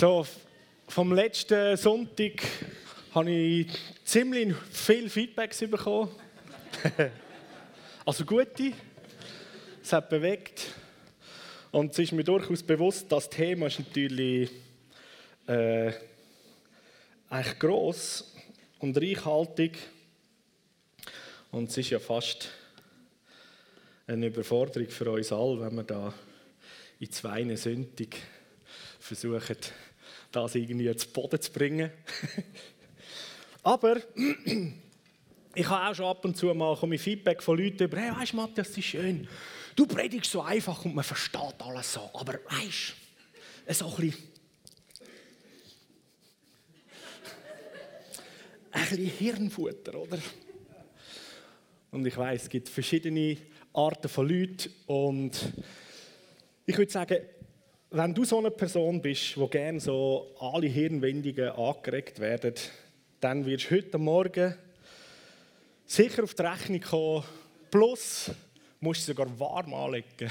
So, vom letzten Sonntag habe ich ziemlich viel Feedbacks bekommen. also gute. Es hat bewegt. Und es ist mir durchaus bewusst, das Thema ist natürlich äh, eigentlich gross und reichhaltig. Und es ist ja fast eine Überforderung für uns alle, wenn wir da in zwei Sündig versuchen, das irgendwie zu Boden zu bringen. Aber ich habe auch schon ab und zu mal Feedback von Leuten über, hey, weißt du, Matthias, das ist schön. Du predigst so einfach und man versteht alles so. Aber weißt du, so ein bisschen, ein bisschen Hirnfutter, oder? Und ich weiß, es gibt verschiedene Arten von Leuten und ich würde sagen, wenn du so eine Person bist, wo gerne so alle Hirnwindungen angeregt werden, dann wirst du heute Morgen sicher auf die Rechnung kommen, plus musst du sogar warm anlegen.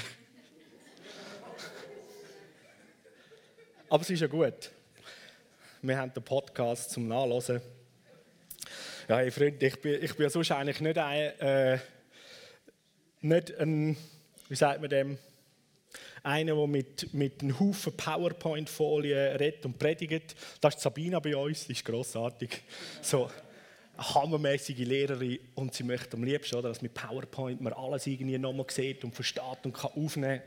Aber es ist ja gut. Wir haben den Podcast zum Nachlesen. Ja, hey Freunde, ich bin, ich bin sonst eigentlich nicht ein, äh, nicht ein, wie sagt man dem, einer, der mit, mit einem Haufen PowerPoint-Folien redet und predigt. Das ist Sabina bei uns, die ist grossartig. So eine hammermäßige Lehrerin und sie möchte am liebsten, oder, dass mit PowerPoint man alles irgendwie nochmal sieht und versteht und kann aufnehmen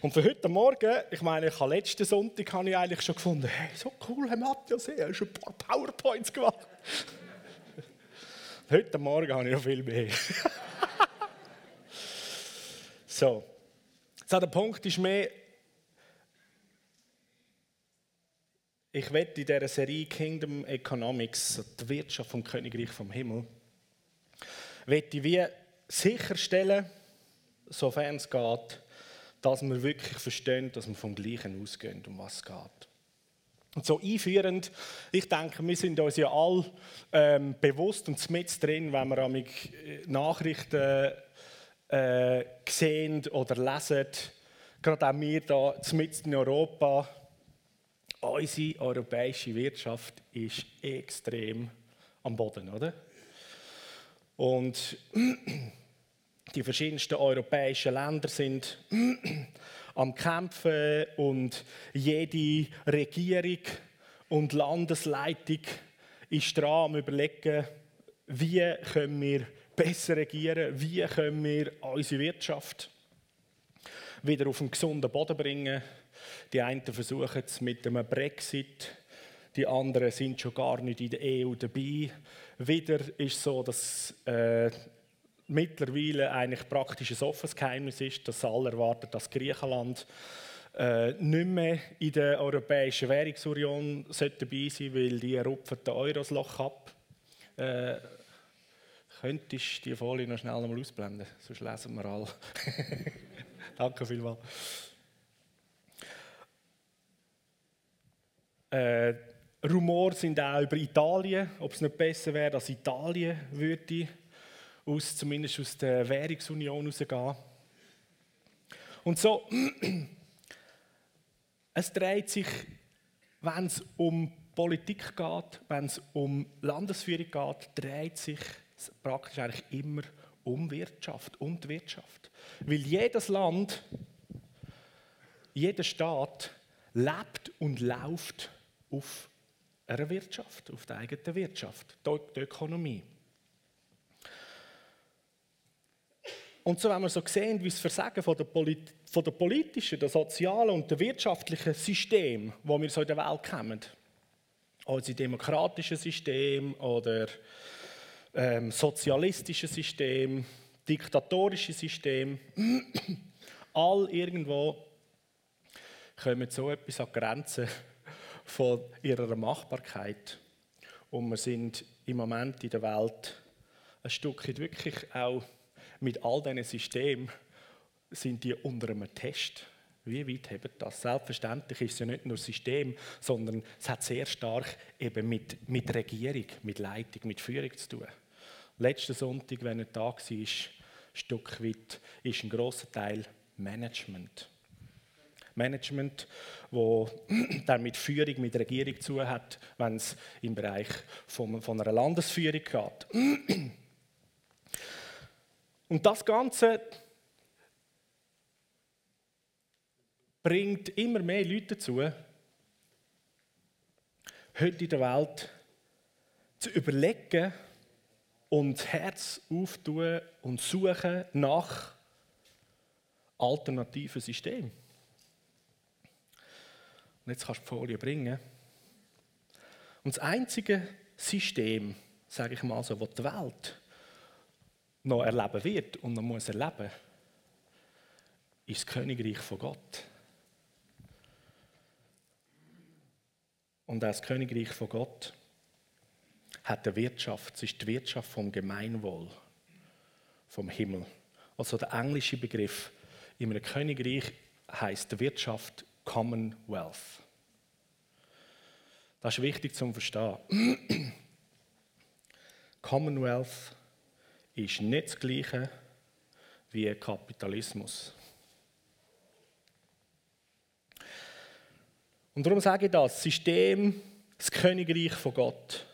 und für heute Morgen, ich meine, ich habe letzten Sonntag habe ich eigentlich schon gefunden, hey, so cool, Herr Matthias, er hast ein paar PowerPoints gemacht. heute Morgen habe ich noch viel mehr. so, so, der Punkt ist mehr, ich werde in dieser Serie Kingdom Economics, die Wirtschaft vom Königreich vom Himmel, werde wie sicherstellen, sofern es geht, dass wir wirklich verstehen, dass wir vom Gleichen ausgehen, um was es geht. Und so einführend, ich denke, wir sind uns ja alle ähm, bewusst und mit drin, wenn wir äh, Nachrichten äh, sehen oder lesen, gerade auch wir hier in Europa, unsere europäische Wirtschaft ist extrem am Boden, oder? Und die verschiedensten europäischen Länder sind am Kämpfen und jede Regierung und Landesleitung ist dran am überlegen, wie können wir besser regieren, wie können wir unsere Wirtschaft wieder auf einen gesunden Boden bringen. Die einen versuchen es mit einem Brexit, die anderen sind schon gar nicht in der EU dabei. Wieder ist es so, dass äh, mittlerweile eigentlich praktisch ein offenes Geheimnis ist, dass alle erwarten, dass Griechenland äh, nicht mehr in der Europäischen Währungsunion dabei sein weil die rupfen den Eurosloch ab. Äh, Könntest du die Folie noch schnell einmal ausblenden? Sonst lesen wir alle. Danke vielmals. Äh, Rumor sind auch über Italien, ob es nicht besser wäre, dass Italien würde, aus, zumindest aus der Währungsunion rausgehen. Und so, es dreht sich, wenn es um Politik geht, wenn es um Landesführung geht, dreht sich praktisch eigentlich immer um Wirtschaft und Wirtschaft. Weil jedes Land, jeder Staat lebt und läuft auf einer Wirtschaft, auf der eigenen Wirtschaft, der Ökonomie. Und so, wenn wir so sehen, wie das Versagen von der, von der politischen, der sozialen und der wirtschaftlichen System, wo wir so in der Welt kennen, also demokratische System oder ähm, sozialistisches System, diktatorisches System, all irgendwo kommen so etwas an Grenzen von ihrer Machbarkeit. Und wir sind im Moment in der Welt ein Stück wirklich auch mit all diesen Systemen sind die unter einem Test. Wie weit hebt das? Selbstverständlich ist es ja nicht nur System, sondern es hat sehr stark eben mit, mit Regierung, mit Leitung, mit Führung zu tun. Letzten Sonntag, wenn er da war, ein Stück weit ist ein grosser Teil Management. Management, wo dann mit Führung, mit Regierung zu hat, wenn es im Bereich von, von einer Landesführung geht. Und das Ganze bringt immer mehr Leute dazu, heute in der Welt zu überlegen und das Herz auftun und suchen nach alternativen Systemen. Und jetzt kannst du die Folie bringen. Und das einzige System, sage ich mal so, das die Welt noch erleben wird und noch muss erleben, ist das Königreich von Gott. Und das Königreich von Gott hat eine Wirtschaft. Es ist die Wirtschaft vom Gemeinwohl, vom Himmel. Also der englische Begriff in einem Königreich heißt Wirtschaft Commonwealth. Das ist wichtig zum Verstehen. Commonwealth ist nicht das Gleiche wie Kapitalismus. Und darum sage ich das: System, das Königreich von Gott.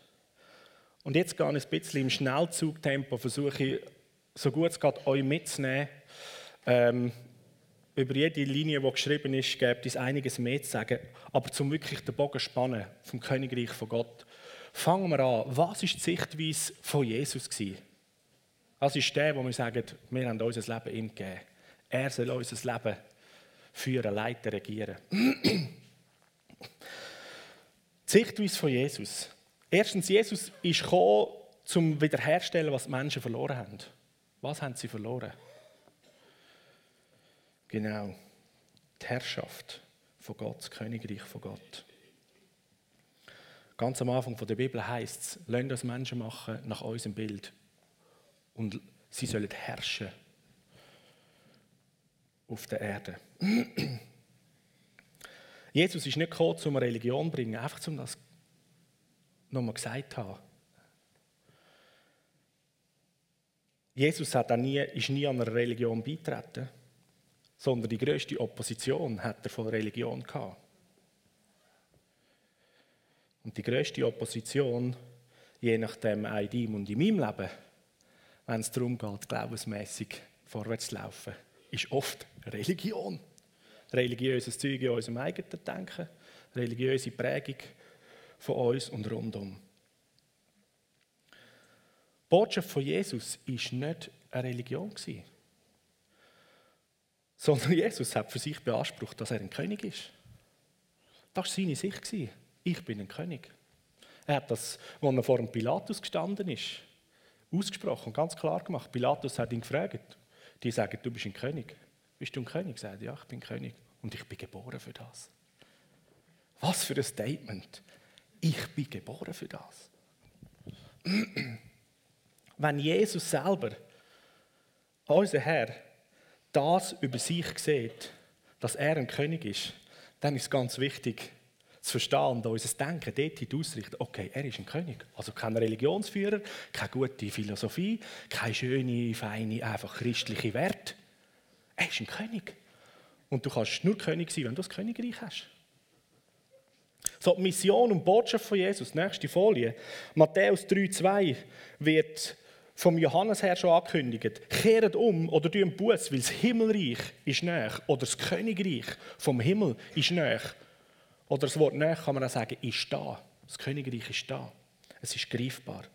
Und jetzt gehe ich ein bisschen im Schnellzugtempo, versuche ich, so gut es geht, euch mitzunehmen. Ähm, über jede Linie, die geschrieben ist, gibt es einiges mehr zu sagen. Aber zum wirklich den Bogen spannen vom Königreich von Gott, fangen wir an. Was war die Sichtweise von Jesus? Gewesen? Das ist der, wo wir sagen, wir haben unser Leben ihm gegeben. Er soll unser Leben führen, leiten, regieren. Die Sichtweise von Jesus. Erstens, Jesus ist gekommen, um wiederherzustellen, was die Menschen verloren haben. Was haben sie verloren? Genau, die Herrschaft von Gott, das Königreich von Gott. Ganz am Anfang der Bibel heißt es, lasst uns Menschen machen nach unserem Bild, und sie sollen herrschen auf der Erde. Jesus ist nicht gekommen, um eine Religion zu bringen, einfach um das nochmal gesagt zu haben. Jesus hat auch nie, ist nie an einer Religion beitreten, sondern die größte Opposition hat er von Religion gehabt. Und die größte Opposition, je nachdem auch in deinem und in meinem Leben, wenn es darum geht, glaubensmässig vorwärts zu laufen, ist oft Religion. Religiöses Zeug in unserem eigenen Denken, religiöse Prägung von uns und rundum. Die Botschaft von Jesus war nicht eine Religion, sondern Jesus hat für sich beansprucht, dass er ein König ist. Das war seine Sicht. Ich bin ein König. Er hat das, als er vor dem Pilatus gestanden ist, ausgesprochen, ganz klar gemacht. Pilatus hat ihn gefragt. Die sagen, du bist ein König. Bist du ein König? Sagt ja, ich bin König. Und ich bin geboren für das. Was für ein Statement. Ich bin geboren für das. Wenn Jesus selber, unser Herr, das über sich sieht, dass er ein König ist, dann ist es ganz wichtig, zu verstehen und unser Denken dort ausrichten, okay, er ist ein König. Also kein Religionsführer, keine gute Philosophie, keine schöne, feine, einfach christliche Werte. Er ist ein König. Und du kannst nur König sein, wenn du das Königreich hast. So, die Mission und Botschaft von Jesus, nächste Folie. Matthäus 3,2 wird vom Johannes her schon angekündigt. Kehrt um oder tun Buß, weil das Himmelreich ist näher. Oder das Königreich vom Himmel ist näher. Oder das Wort «näher» kann man auch sagen, ist da. Das Königreich ist da. Es ist greifbar.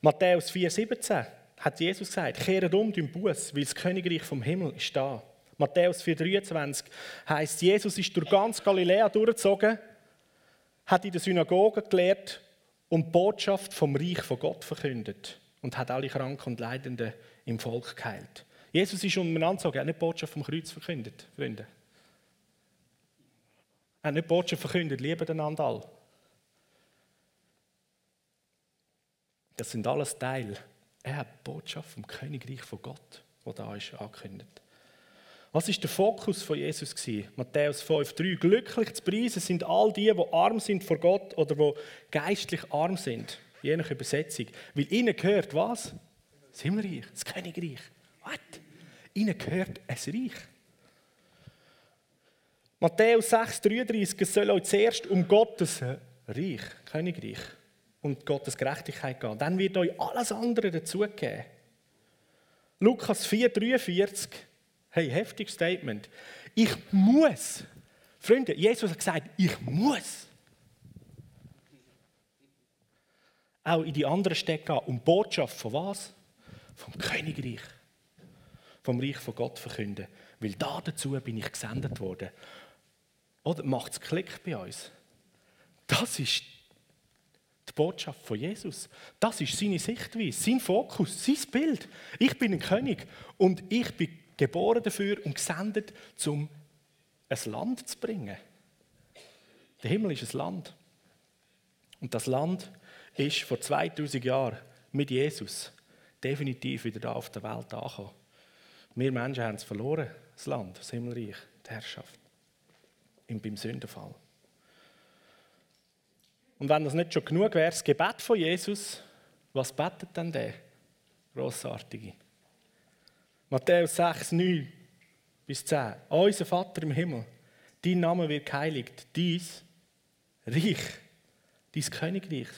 Matthäus 4,17 hat Jesus gesagt, kehrt um den Bus, weil das Königreich vom Himmel ist da. Matthäus 4,23 heißt, Jesus ist durch ganz Galiläa durchgezogen, hat in der Synagoge gelehrt und Botschaft vom Reich von Gott verkündet und hat alle Kranken und Leidenden im Volk geheilt. Jesus ist umeinander gezogen, er hat nicht Botschaft vom Kreuz verkündet, Freunde. Er hat nicht Botschaft verkündet, lieben einander alle. Das sind alles Teile. Er hat die Botschaft vom Königreich von Gott, wo da ist, angekündigt. Was ist der Fokus von Jesus gewesen? Matthäus 5,3 Glücklich zu preisen sind all die, die arm sind vor Gott oder die geistlich arm sind, je nach Übersetzung. Weil ihnen gehört was? Das Himmelreich, das Königreich. Was? Ihnen gehört ein Reich. Matthäus 6,33, es soll euch zuerst um Gottes Reich, Königreich und Gottes Gerechtigkeit gehen. Dann wird euch alles andere dazugeben. Lukas 4,43, hey, heftiges Statement. Ich muss. Freunde, Jesus hat gesagt, ich muss. Auch in die anderen Städte gehen. Und Botschaft von was? Vom Königreich. Vom Reich von Gott verkünden. Weil da dazu bin ich gesendet worden. Oder macht es Klick bei uns? Das ist Botschaft von Jesus. Das ist seine Sichtweise, sein Fokus, sein Bild. Ich bin ein König und ich bin geboren dafür und gesendet, um ein Land zu bringen. Der Himmel ist ein Land. Und das Land ist vor 2000 Jahren mit Jesus definitiv wieder da auf der Welt angekommen. Wir Menschen haben es verloren, das Land, das Himmelreich, die Herrschaft. Im, beim Sündenfall. Und wenn das nicht schon genug wäre, das Gebet von Jesus, was betet denn der? Grossartige. Matthäus 6, 9 bis 10. Unser Vater im Himmel, dein Name wird geheiligt, dies Reich, dein Königreich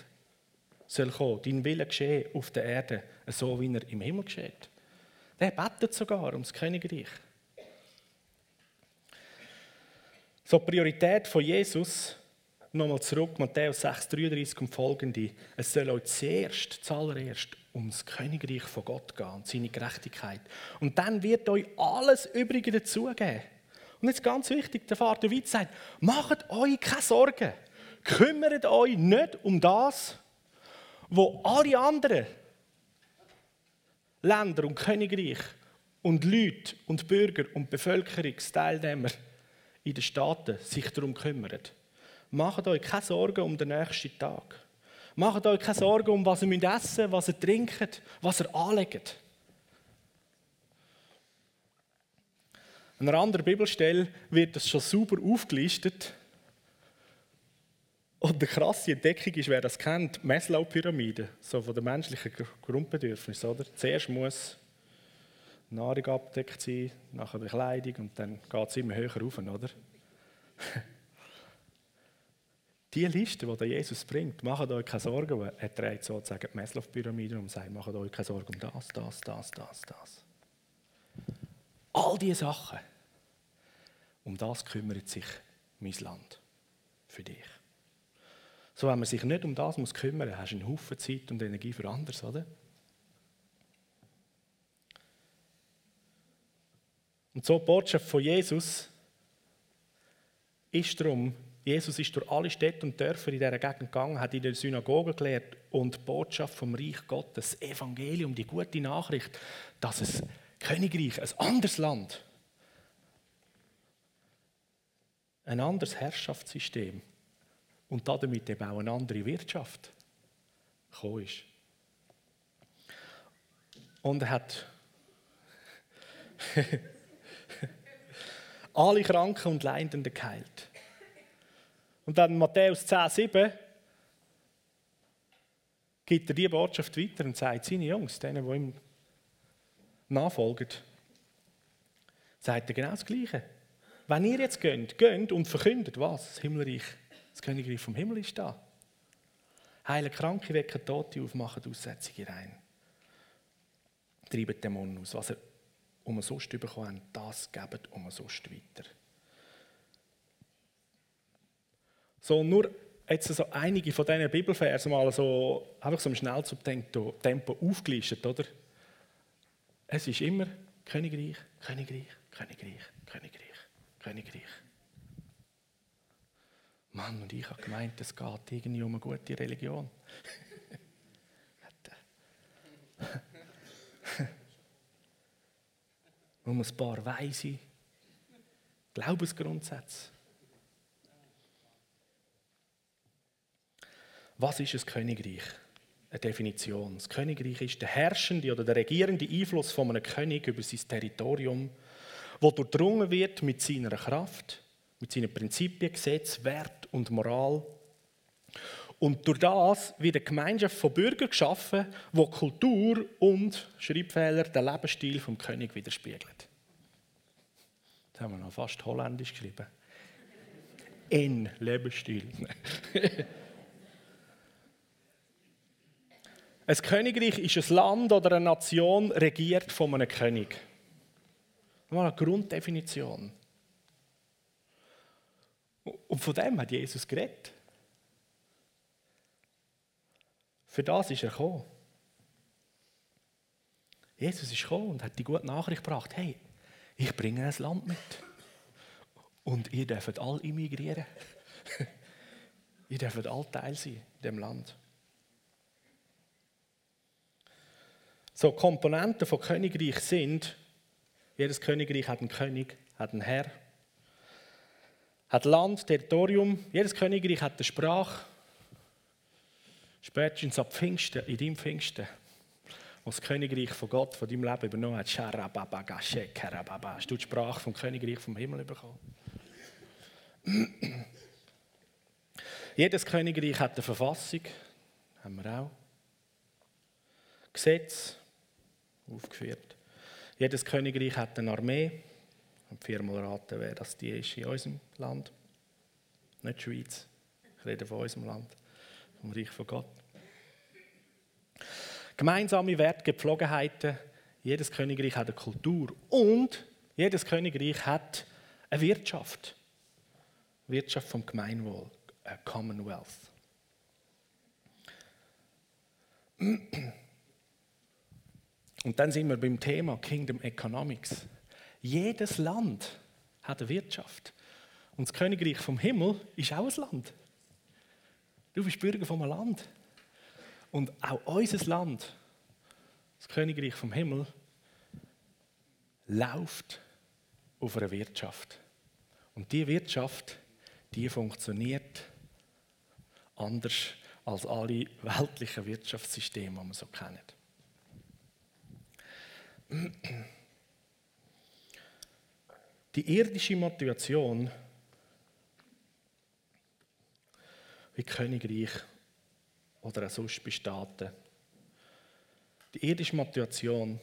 soll kommen, dein Wille geschehen auf der Erde, so wie er im Himmel geschieht. Der betet sogar ums Königreich. So, die Priorität von Jesus Nochmal zurück, Matthäus 6, 33 und folgende. Es soll euch zuerst, zuallererst, ums Königreich von Gott gehen und seine Gerechtigkeit. Und dann wird euch alles Übrige dazugeben. Und jetzt ganz wichtig, der Vater Witt sagt, macht euch keine Sorgen. Kümmert euch nicht um das, wo alle anderen Länder und Königreich und Leute und Bürger und Bevölkerungsteilnehmer in den Staaten sich darum kümmern. Macht euch keine Sorgen um den nächsten Tag. Macht euch keine Sorgen um, was ihr essen müsst, was ihr trinkt, was ihr anlegt. An einer anderen Bibelstelle wird das schon super aufgelistet. Und eine krasse Entdeckung ist, wer das kennt, die Maslow-Pyramide, so von den menschlichen Grundbedürfnissen. Oder? Zuerst muss Nahrung abdeckt sein, nachher die Kleidung und dann geht es immer höher rauf, oder? Die Liste, die Jesus bringt, macht euch keine Sorgen. Er trägt sozusagen die Maslow-Pyramide und sagt, macht euch keine Sorgen um das, das, das, das, das. All diese Sachen, um das kümmert sich mein Land für dich. So, wenn man sich nicht um das muss kümmern muss, hast du einen Haufen Zeit und Energie für anderes, oder? Und so die Botschaft von Jesus ist darum, Jesus ist durch alle Städte und Dörfer in dieser Gegend gegangen, hat in der Synagoge gelehrt und die Botschaft vom Reich Gottes, das Evangelium, die gute Nachricht, dass es Königreich, ein anderes Land, ein anderes Herrschaftssystem und damit eben auch eine andere Wirtschaft gekommen ist. Und er hat alle Kranken und Leidenden geheilt. Und dann Matthäus 10, 7 gibt er diese Botschaft weiter und sagt seine Jungs, denen, die ihm nachfolgen, sagt er genau das Gleiche. Wenn ihr jetzt geht, geht und verkündet, was? Das Himmelreich, das Königreich vom Himmel ist da. Heilen Kranke, wecken Tote auf, machen Aussätzige rein. Treiben Dämonen aus. Was er umsonst bekommen das gebt umsonst weiter. So, nur jetzt so einige von diesen Bibelversen mal so, einfach so im Schnellzug-Tempo aufgelistet, oder? Es ist immer Königreich, Königreich, Königreich, Königreich, Königreich. Mann, und ich habe gemeint, es geht irgendwie um eine gute Religion. um ein paar weise Glaubensgrundsätze. Was ist ein Königreich? Eine Definition. Das Königreich ist der herrschende oder der regierende Einfluss von einem König über sein Territorium, wo durchdrungen wird mit seiner Kraft, mit seinen Prinzipien, Gesetz, Wert und Moral. Und durch das wird eine Gemeinschaft von Bürgern geschaffen, wo Kultur und Schreibfehler den Lebensstil vom König widerspiegelt. Jetzt haben wir noch fast holländisch geschrieben. in Lebensstil. ein Königreich ist ein Land oder eine Nation regiert von einem König. Mal eine Grunddefinition. Und von dem hat Jesus geredet. Für das ist er gekommen. Jesus ist gekommen und hat die gute Nachricht gebracht. Hey, ich bringe ein Land mit. Und ihr dürft alle immigrieren. ihr dürft alle Teil sein in dem Land. So, Komponenten von Königreich sind, jedes Königreich hat einen König, hat einen Herr, hat Land, Territorium, jedes Königreich hat eine Sprache. Spätestens ab Pfingsten, in deinem Pfingsten, wo das Königreich von Gott, von deinem Leben übernommen hat, hast du die Sprache vom Königreich vom Himmel bekommen. Jedes Königreich hat eine Verfassung, haben wir auch. Gesetz, aufgeführt. Jedes Königreich hat eine Armee. Und viermal raten, wer das die ist in unserem Land. Nicht Schweiz. Ich rede von unserem Land, vom Reich von Gott. Gemeinsame Werte, Gepflogenheiten. Jedes Königreich hat eine Kultur. Und jedes Königreich hat eine Wirtschaft. Wirtschaft vom Gemeinwohl. Commonwealth. Und dann sind wir beim Thema Kingdom Economics. Jedes Land hat eine Wirtschaft. Und das Königreich vom Himmel ist auch ein Land. Du bist Bürger von einem Land. Und auch unser Land, das Königreich vom Himmel, läuft auf einer Wirtschaft. Und diese Wirtschaft, die funktioniert anders als alle weltlichen Wirtschaftssysteme, die wir so kennen. Die irdische Motivation, wie Königreich oder auch sonst bei Staaten, die irdische Motivation,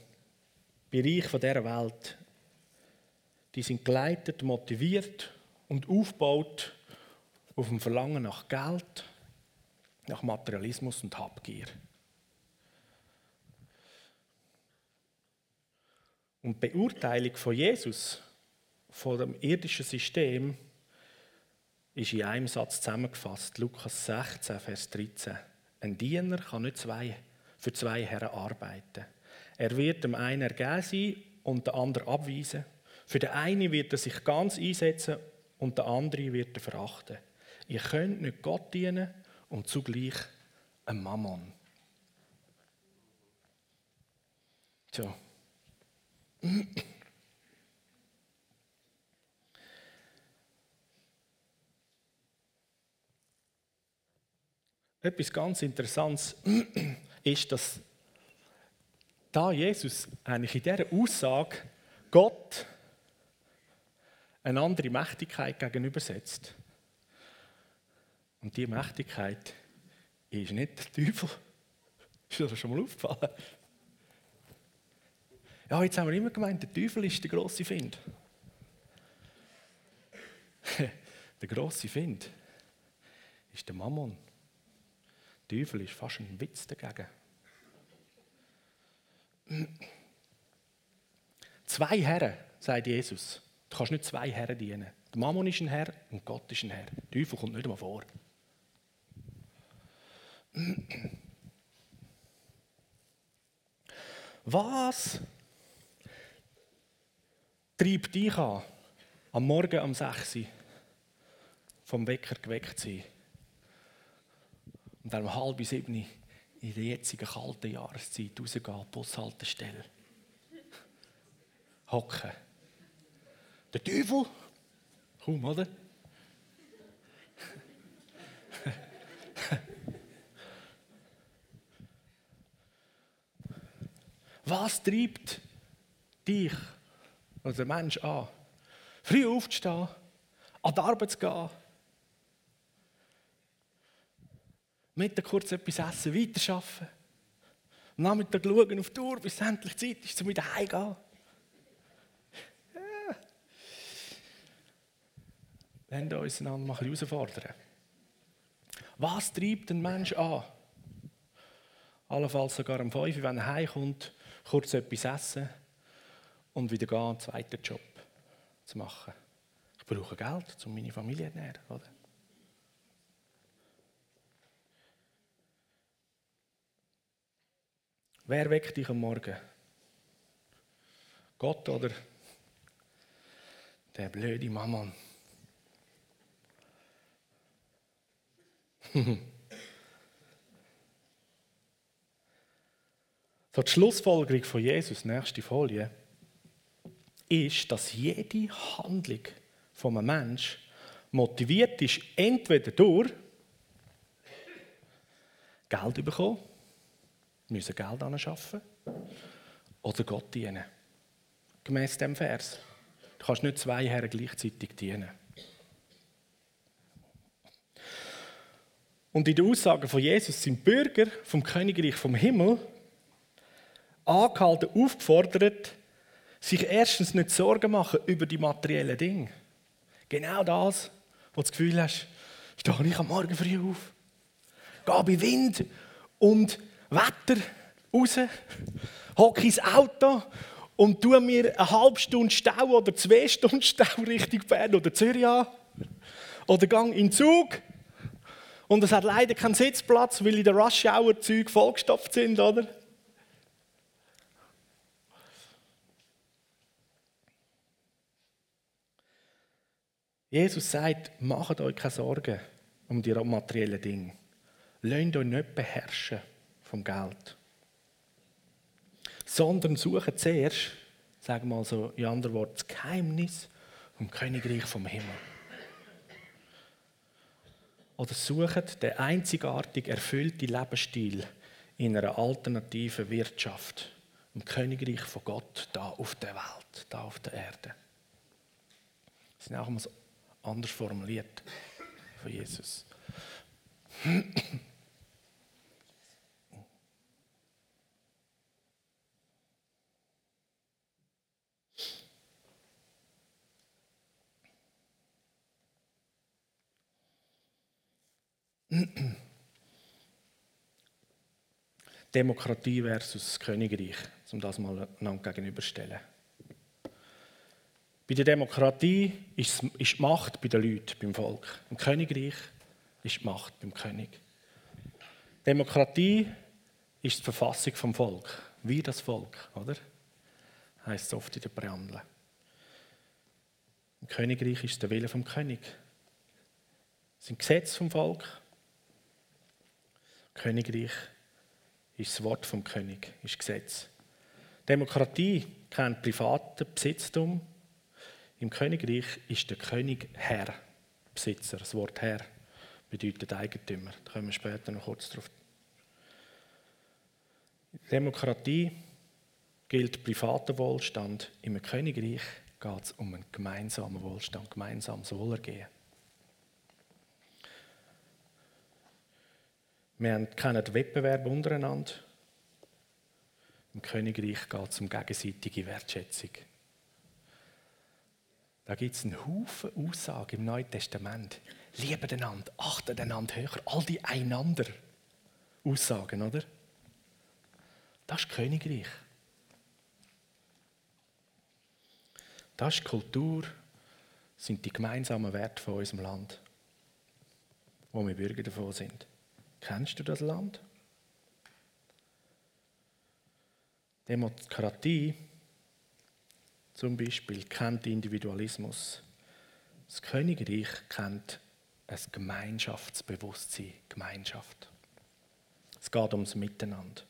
Bereich von dieser Welt, die sind geleitet, motiviert und aufgebaut auf dem Verlangen nach Geld, nach Materialismus und Habgier. Und die Beurteilung von Jesus, von dem irdischen System, ist in einem Satz zusammengefasst. Lukas 16, Vers 13. Ein Diener kann nicht zwei, für zwei Herren arbeiten. Er wird dem einen ergeben sein und den anderen abweisen. Für den einen wird er sich ganz einsetzen und der andere wird er verachten. Ihr könnt nicht Gott dienen und zugleich einem Mammon. So. Etwas ganz Interessantes ist, dass da Jesus eigentlich in dieser Aussage Gott eine andere Mächtigkeit gegenübersetzt. Und diese Mächtigkeit ist nicht der Teufel. Ist dir das schon mal aufgefallen? Ja, jetzt haben wir immer gemeint, der Teufel ist der große Find. der große Find ist der Mammon. Der Teufel ist fast ein Witz dagegen. Zwei Herren, sagt Jesus. Du kannst nicht zwei Herren dienen. Der Mammon ist ein Herr und Gott ist ein Herr. Der Teufel kommt nicht einmal vor. Was treibt dich an, am Morgen um 6 Uhr vom Wecker geweckt zu sein und dann um halb sieben in der jetzigen kalten Jahreszeit rausgehen, Bushaltestelle, hocken. Der Teufel, komm, oder? Was treibt dich oder der Mensch an, früh aufzustehen, an die Arbeit zu gehen, Mittag kurz etwas essen, weiterarbeiten, am Nachmittag schauen auf die Uhr, bis es endlich Zeit ist, um wieder heimzugehen. Ja. Lasst uns einander mal herausfordern. Was treibt ein Mensch an? Allenfalls sogar um 5 wenn er heimkommt, kurz etwas essen und wieder gehen, einen zweiten Job zu machen. Ich brauche Geld, um meine Familie zu ernähren. Oder? Wer weckt dich am Morgen? Gott oder der blöde Mammon? so die Schlussfolgerung von Jesus, nächste Folie, ist, dass jede Handlung von einem Menschen motiviert ist, entweder durch Geld bekommen, müssen Geld anschaffen oder Gott dienen. Gemäß dem Vers. Du kannst nicht zwei Herren gleichzeitig dienen. Und in den Aussagen von Jesus sind Bürger vom Königreich vom Himmel angehalten, aufgefordert, sich erstens nicht Sorgen machen über die materiellen Dinge. Genau das, wo du das Gefühl hast, stehe ich am Morgen früh auf, gehe bei Wind und Wetter raus, hocke ins Auto und tue mir eine halbe Stunde Stau oder zwei Stunden Stau Richtung Bern oder Zürich an. Oder gang in den Zug und es hat leider keinen Sitzplatz, weil in der Rush Hour Züge vollgestopft sind, oder? Jesus sagt, macht euch keine Sorgen um die materiellen Dinge. Lasst euch nicht beherrschen vom Geld. Sondern sucht zuerst, sagen wir mal so in anderen Worten, das Geheimnis vom Königreich vom Himmel. Oder sucht den einzigartig erfüllten Lebensstil in einer alternativen Wirtschaft, im Königreich von Gott, da auf der Welt, da auf der Erde. Das ist auch mal anders formuliert von Jesus. Demokratie versus Königreich, um das mal einander gegenüberstellen. Bei der Demokratie ist die Macht bei den Leuten, beim Volk. Im Königreich ist die Macht beim König. Demokratie ist die Verfassung vom Volk, wie das Volk, oder? Heißt es oft in der Präambel. Im Königreich ist der Wille vom König. Es sind Gesetze vom Volk, Königreich ist das Wort vom König, ist Gesetz. Demokratie kennt privaten Besitztum. Im Königreich ist der König Herr, Besitzer. Das Wort Herr bedeutet Eigentümer. Da kommen wir später noch kurz drauf. Demokratie gilt privater Wohlstand. Im Königreich geht es um einen gemeinsamen Wohlstand, gemeinsames Wohlergehen. Wir kennen Wettbewerb untereinander. Im Königreich geht es um gegenseitige Wertschätzung. Da gibt es einen Haufen Aussagen im Neuen Testament. Lieben einander, achten einander höher. All die einander Aussagen, oder? Das ist Königreich. Das ist Kultur, sind die gemeinsamen Werte von unserem Land, wo wir Bürger davon sind. Kennst du das Land? Demokratie zum Beispiel kennt Individualismus. Das Königreich kennt ein Gemeinschaftsbewusstsein, Gemeinschaft. Es geht ums Miteinander.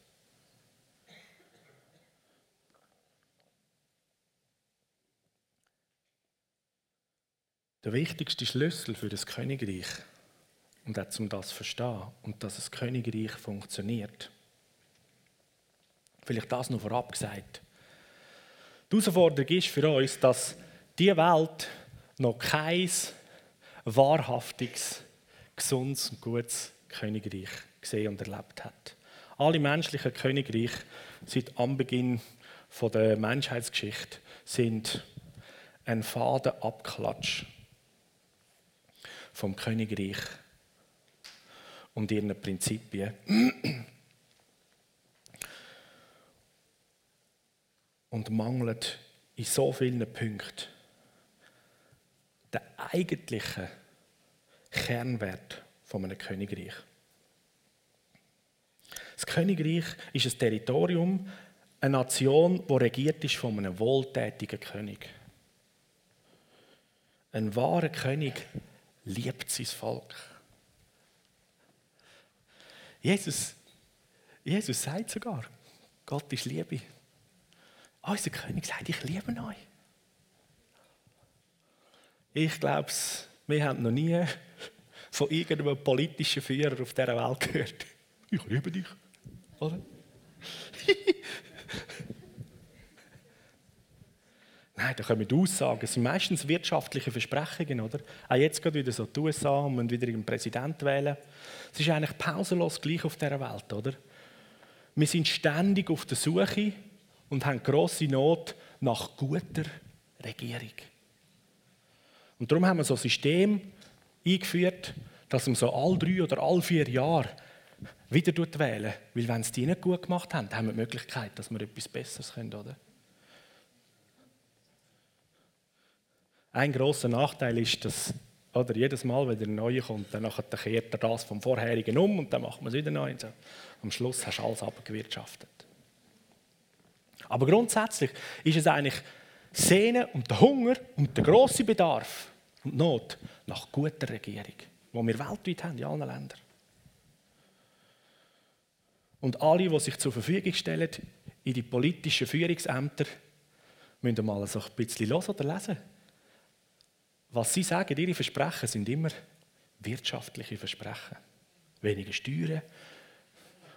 Der wichtigste Schlüssel für das Königreich und auch um das zu verstehen und dass das Königreich funktioniert. Vielleicht das noch vorab gesagt. Die Herausforderung ist für uns, dass die Welt noch kein wahrhaftiges, gesundes und gutes Königreich gesehen und erlebt hat. Alle menschlichen Königreiche seit Anbeginn der Menschheitsgeschichte sind ein faden Abklatsch vom Königreich und ihren Prinzipien. Und mangelt in so vielen Punkten den eigentlichen Kernwert von einem Königreich. Das Königreich ist ein Territorium, eine Nation, die regiert ist von einem wohltätigen König. Ein wahrer König liebt sein Volk. Jesus, Jesus sagt sogar, Gott ist Liebe. Unser König sagt, ich liebe euch. Ich glaube, wir haben noch nie von irgendeinem politischen Führer auf dieser Welt gehört. Ich liebe dich. Oder? Nein, da kommen Aussagen. Es sind meistens wirtschaftliche Versprechungen, oder? Auch jetzt geht wieder so die USA und man wieder einen Präsidenten wählen. Es ist eigentlich pausenlos gleich auf dieser Welt, oder? Wir sind ständig auf der Suche und haben grosse Not nach guter Regierung. Und darum haben wir so ein System eingeführt, dass man so alle drei oder alle vier Jahre wieder wählen Weil wenn es die nicht gut gemacht haben, haben wir die Möglichkeit, dass wir etwas Besseres können, oder? Ein großer Nachteil ist, dass oder, jedes Mal, wenn der neue kommt, dann kehrt er das vom vorherigen um und dann macht man es wieder neu. So. Am Schluss hast du alles abgewirtschaftet. Aber grundsätzlich ist es eigentlich Sehnen und der Hunger und der große Bedarf und Not nach guter Regierung, die wir weltweit haben, in allen Ländern. Und alle, die sich zur Verfügung stellen in die politischen Führungsämter, müssen mal so ein bisschen hören oder lesen. Was sie sagen, ihre Versprechen sind immer wirtschaftliche Versprechen. Weniger Steuern,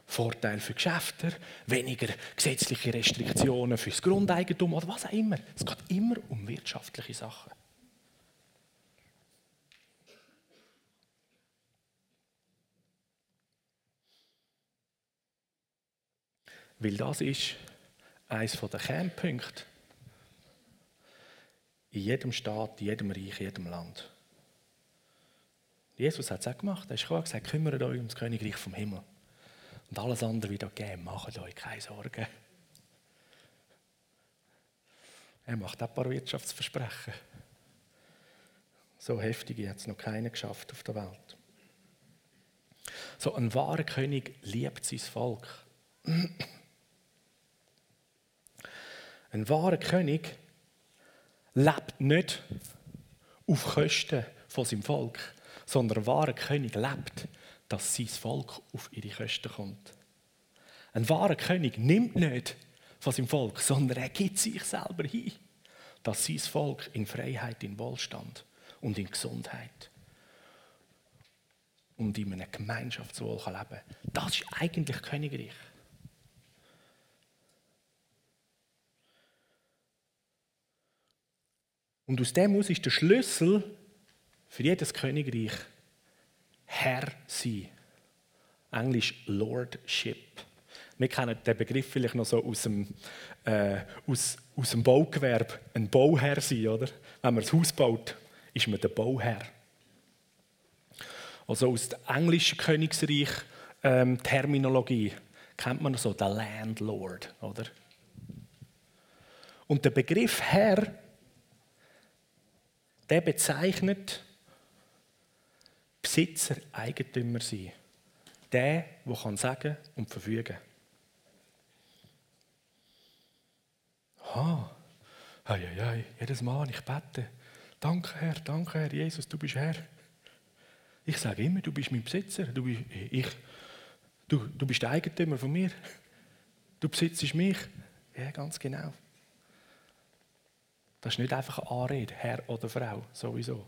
Vorteil für Geschäfte, weniger gesetzliche Restriktionen fürs Grundeigentum oder was auch immer. Es geht immer um wirtschaftliche Sachen. Weil das ist eines der Kernpunkte in jedem Staat, in jedem Reich, in jedem Land. Jesus hat es auch gemacht. Er und gesagt, kümmert euch um das Königreich vom Himmel. Und alles andere wieder geben, macht euch keine Sorgen. Er macht auch ein paar Wirtschaftsversprechen. So heftige hat es noch keiner geschafft auf der Welt. So ein wahrer König liebt sein Volk. Ein wahrer König lebt nicht auf Kosten von seinem Volk, sondern ein wahrer König lebt, dass sein Volk auf ihre Kosten kommt. Ein wahrer König nimmt nicht von seinem Volk, sondern er gibt sich selber hin, dass sein Volk in Freiheit, in Wohlstand und in Gesundheit und in einem Gemeinschaftswohl leben kann. Das ist eigentlich Königreich. Und aus dem muss ist der Schlüssel für jedes Königreich Herr sein. Englisch Lordship. Wir kennen den Begriff vielleicht noch so aus dem, äh, aus, aus dem Baugewerbe. Ein Bauherr sein, oder? Wenn man ein Haus baut, ist man der Bauherr. Also aus der englischen Königsreich ähm, Terminologie kennt man so den Landlord, oder? Und der Begriff Herr der bezeichnet Besitzer, Eigentümer sein. Der, der kann sagen und verfügen. Ha, hei, hei, hei. jedes Mal, ich bete. Danke, Herr, danke, Herr, Jesus, du bist Herr. Ich sage immer, du bist mein Besitzer. Du bist, ich, du, du bist der Eigentümer von mir. Du besitzt mich. Ja, ganz genau. Das ist nicht einfach eine Anrede, Herr oder Frau, sowieso.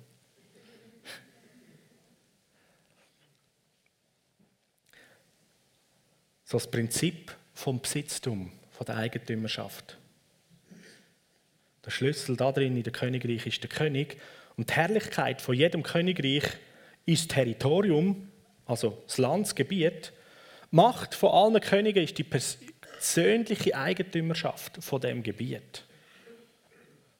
So das Prinzip vom Besitztum, von der Eigentümerschaft. Der Schlüssel da drin in der Königreich ist der König. Und die Herrlichkeit von jedem Königreich ist Territorium, also das Land, das Gebiet. Macht von allen Königen ist die persönliche Eigentümerschaft von dem Gebiet.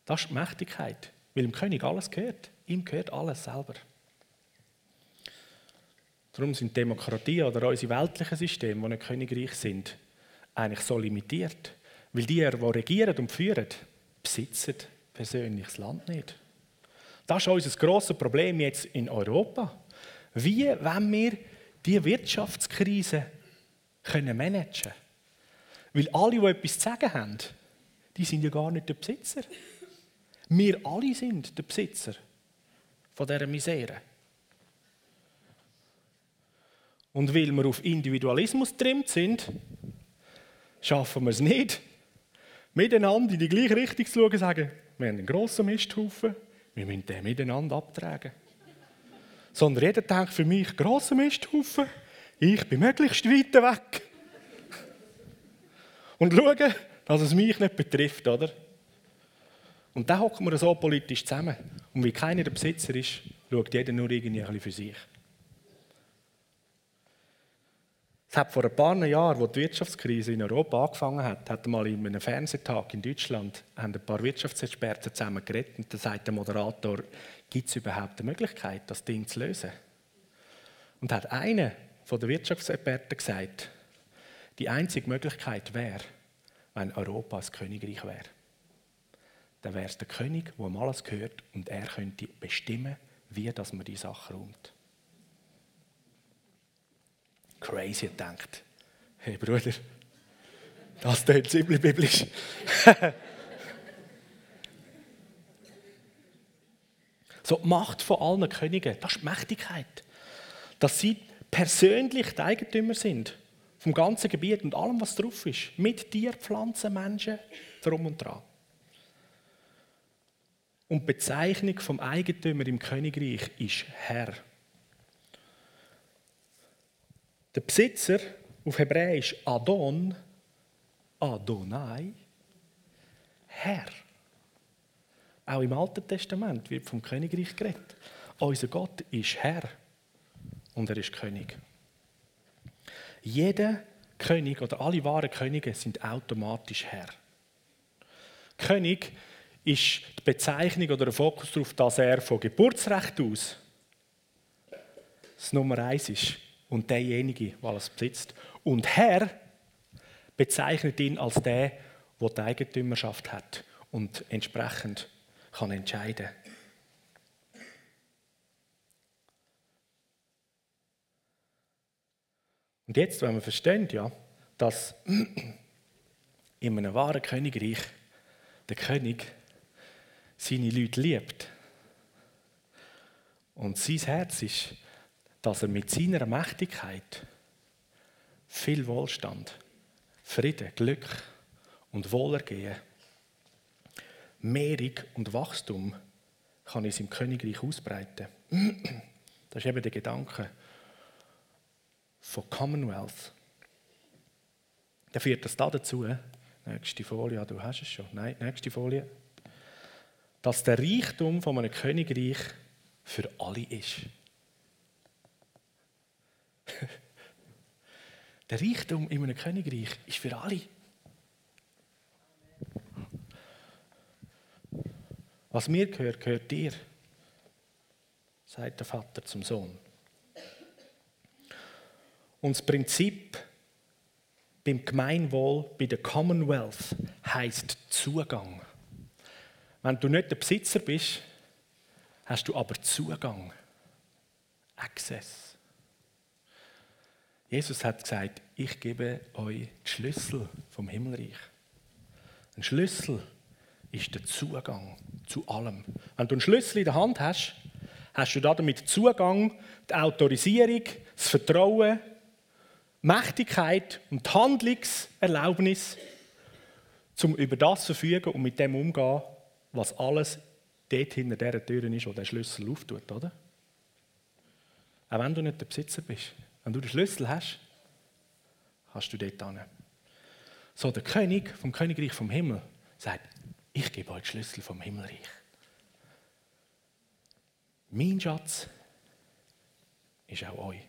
Das ist die Mächtigkeit, weil dem König alles gehört. Ihm gehört alles selber. Darum sind Demokratie oder unsere weltlichen Systeme, die nicht königreich sind, eigentlich so limitiert. Weil die, die regieren und führen, besitzen persönlich das Land nicht. Das ist unser grosses Problem jetzt in Europa. Wie wollen wir diese Wirtschaftskrise können managen Weil alle, die etwas zu sagen haben, die sind ja gar nicht der Besitzer. Wir alle sind der Besitzer von dieser Misere. Und weil wir auf Individualismus trimmt sind, schaffen wir es nicht, miteinander in die gleiche Richtung zu schauen und sagen, wir haben einen grossen Misthaufen, wir müssen den miteinander abtragen. Sondern jeder denkt für mich, grosser Misthaufen, ich bin möglichst weit weg. Und schauen, dass es mich nicht betrifft, oder? Und dann hocken wir so politisch zusammen. Und wie keiner der Besitzer ist, schaut jeder nur irgendwie ein bisschen für sich. Es hat vor ein paar Jahren, als die Wirtschaftskrise in Europa angefangen hat, hat mal in einem Fernsehtag in Deutschland haben ein paar Wirtschaftsexperten zusammen geredet und da sagt der Moderator, gibt es überhaupt eine Möglichkeit, das Ding zu lösen? Und hat einer von den Wirtschaftsexperten gesagt, die einzige Möglichkeit wäre, wenn Europa ein Königreich wäre. Dann wäre es der König, der alles gehört und er könnte bestimmen, wie das man die Sache räumt crazy denkt, hey Bruder, das klingt ziemlich biblisch. so die Macht von allen Königen, das ist die Mächtigkeit. Dass sie persönlich die Eigentümer sind vom ganzen Gebiet und allem, was drauf ist. Mit Tier, Pflanzen, Menschen, drum und dran. Und die Bezeichnung vom Eigentümer im Königreich ist Herr. Der Besitzer auf Hebräisch Adon, Adonai, Herr. Auch im Alten Testament wird vom Königreich geredet. Unser Gott ist Herr und er ist König. Jeder König oder alle wahren Könige sind automatisch Herr. König ist die Bezeichnung oder der Fokus darauf, dass er von Geburtsrecht aus das Nummer eins ist und derjenige, der alles besitzt. Und Herr bezeichnet ihn als der, der die Eigentümerschaft hat und entsprechend kann entscheiden. Und jetzt, wenn wir verstehen, ja, dass in einem wahren Königreich der König seine Leute liebt und sein Herz ist dass er mit seiner Mächtigkeit viel Wohlstand, Frieden, Glück und Wohlergehen, Mehrung und Wachstum kann in seinem Königreich ausbreiten. Das ist eben der Gedanke von Commonwealth. Der führt das da dazu, nächste Folie, du hast es schon, nein, nächste Folie, dass der Reichtum von einem Königreich für alle ist. Der Reichtum in einem Königreich ist für alle. Was mir gehört, gehört dir, sagt der Vater zum Sohn. Und das Prinzip beim Gemeinwohl, bei der Commonwealth, heißt Zugang. Wenn du nicht der Besitzer bist, hast du aber Zugang, Access. Jesus hat gesagt, ich gebe euch die Schlüssel vom Himmelreich. Ein Schlüssel ist der Zugang zu allem. Wenn du einen Schlüssel in der Hand hast, hast du damit Zugang, die Autorisierung, das Vertrauen, Mächtigkeit und die Handlungserlaubnis, um über das zu verfügen und mit dem umzugehen, was alles dort hinter dieser Tür ist, wo der Schlüssel auftut, oder? Auch wenn du nicht der Besitzer bist. Wenn du den Schlüssel hast, kannst du dort hin. So, der König vom Königreich vom Himmel sagt, ich gebe euch den Schlüssel vom Himmelreich. Mein Schatz ist auch euch.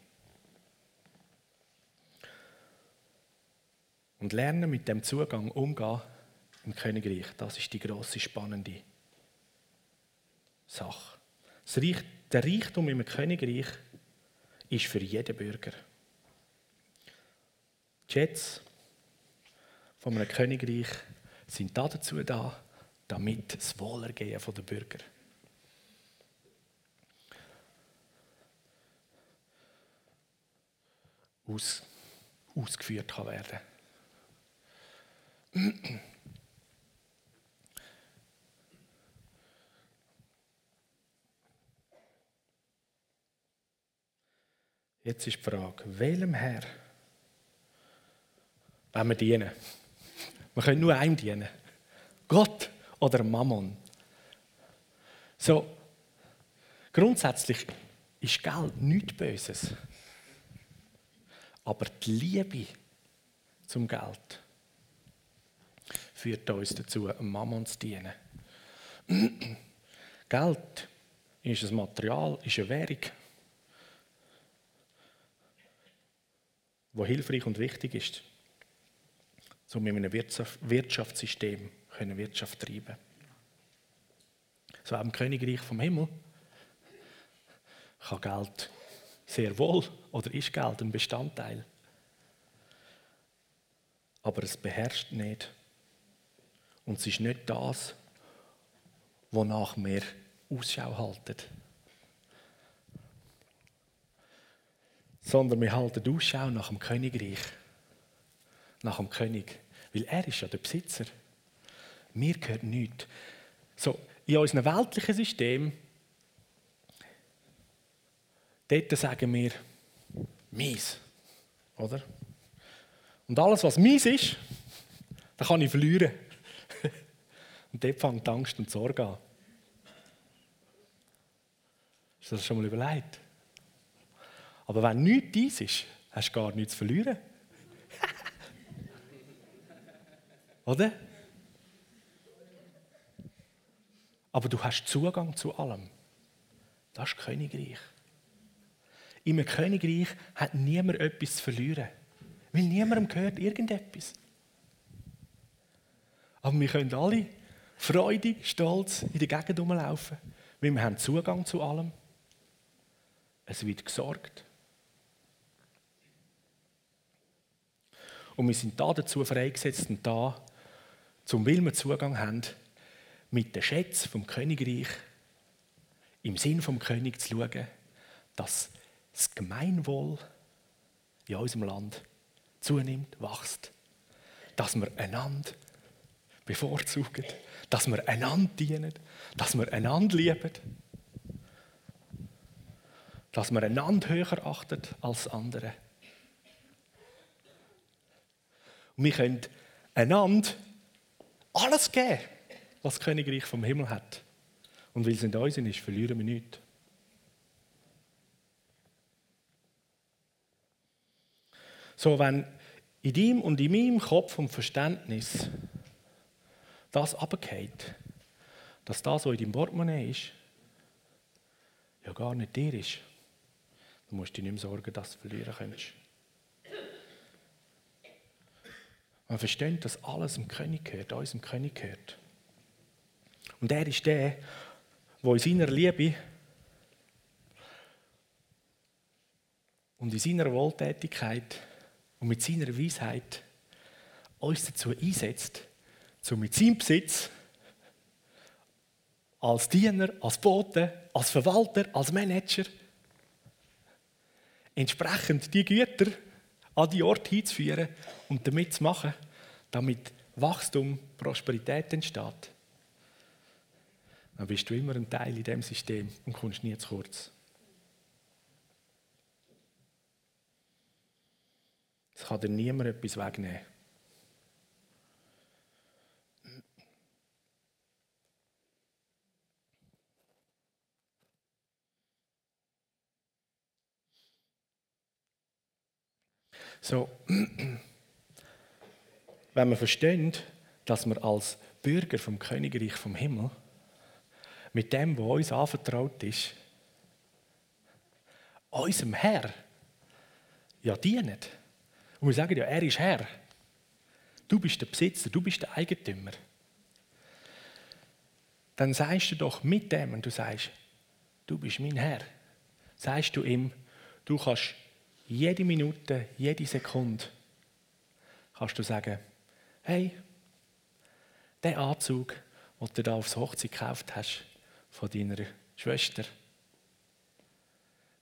Und lernen mit dem Zugang umgehen im Königreich, das ist die große spannende Sache. der Reichtum im Königreich ist für jeden Bürger. Die Jets von einem Königreich sind dazu da, damit das Wohlergehen der Bürger aus, ausgeführt kann werden Jetzt ist die Frage, welchem Herr wenn wir dienen? Wir können nur einem dienen. Gott oder Mammon. So, grundsätzlich ist Geld nichts Böses. Aber die Liebe zum Geld führt uns dazu, Mammon zu dienen. Geld ist ein Material, ist eine Währung, wo hilfreich und wichtig ist, um in einem Wirtschaftssystem können Wirtschaft treiben. So auch im Königreich vom Himmel kann Geld sehr wohl oder ist Geld ein Bestandteil. Aber es beherrscht nicht. Und es ist nicht das, wonach wir Ausschau halten. Sondern wir halten Ausschau nach dem Königreich. Nach dem König. Weil er ist ja der Besitzer. Mir gehört nichts. So, in unserem weltlichen System Dort sagen wir, mies. Oder? Und alles, was mies ist, das kann ich verlieren. Und dort fängt Angst und Sorge an. Hast du das schon mal überlegt? Aber wenn nichts dies ist, hast du gar nichts zu verlieren. Oder? Aber du hast Zugang zu allem. Das ist Königreich. Im Königreich hat niemand etwas zu verlieren. Weil niemandem gehört irgendetwas. Aber wir können alle freudig, stolz in der Gegend rumlaufen, weil wir haben Zugang zu allem. Es wird gesorgt. Und wir sind da dazu freigesetzt und da, zum weil wir Zugang haben, mit den Schätzen vom Königreich im Sinn vom König zu schauen, dass das Gemeinwohl in unserem Land zunimmt, wächst. Dass wir einander bevorzugen, dass wir einander dienen, dass wir einander lieben, dass wir einander höher achten als andere. Und wir können einander alles geben, was das Königreich vom Himmel hat. Und weil es in uns ist, verlieren wir nichts. So, wenn in deinem und in meinem Kopf und Verständnis das abgeht, dass das, was in deinem Portemonnaie ist, ja gar nicht dir ist, dann musst du dir nicht mehr sorgen, dass du verlieren könntest. Man versteht, dass alles dem König gehört, unserem König gehört. Und er ist der, der in seiner Liebe und in seiner Wohltätigkeit und mit seiner Weisheit uns dazu einsetzt, so mit seinem Besitz als Diener, als Bote, als Verwalter, als Manager entsprechend die Güter an die Orte hinzuführen und damit zu machen, damit Wachstum, Prosperität entsteht. Dann bist du immer ein Teil in dem System und kommst nie zu kurz. Es kann dir niemand etwas wegnehmen. So, wenn wir verstehen, dass wir als Bürger vom Königreich vom Himmel mit dem, was uns anvertraut ist, unserem Herr ja dienen. Und wir sagen ja, er ist Herr. Du bist der Besitzer, du bist der Eigentümer. Dann sagst du doch mit dem, und du sagst, du bist mein Herr, sagst du ihm, Du kannst jede Minute, jede Sekunde kannst du sagen, hey, der Anzug, den du da aufs Hochzeit gekauft hast von deiner Schwester,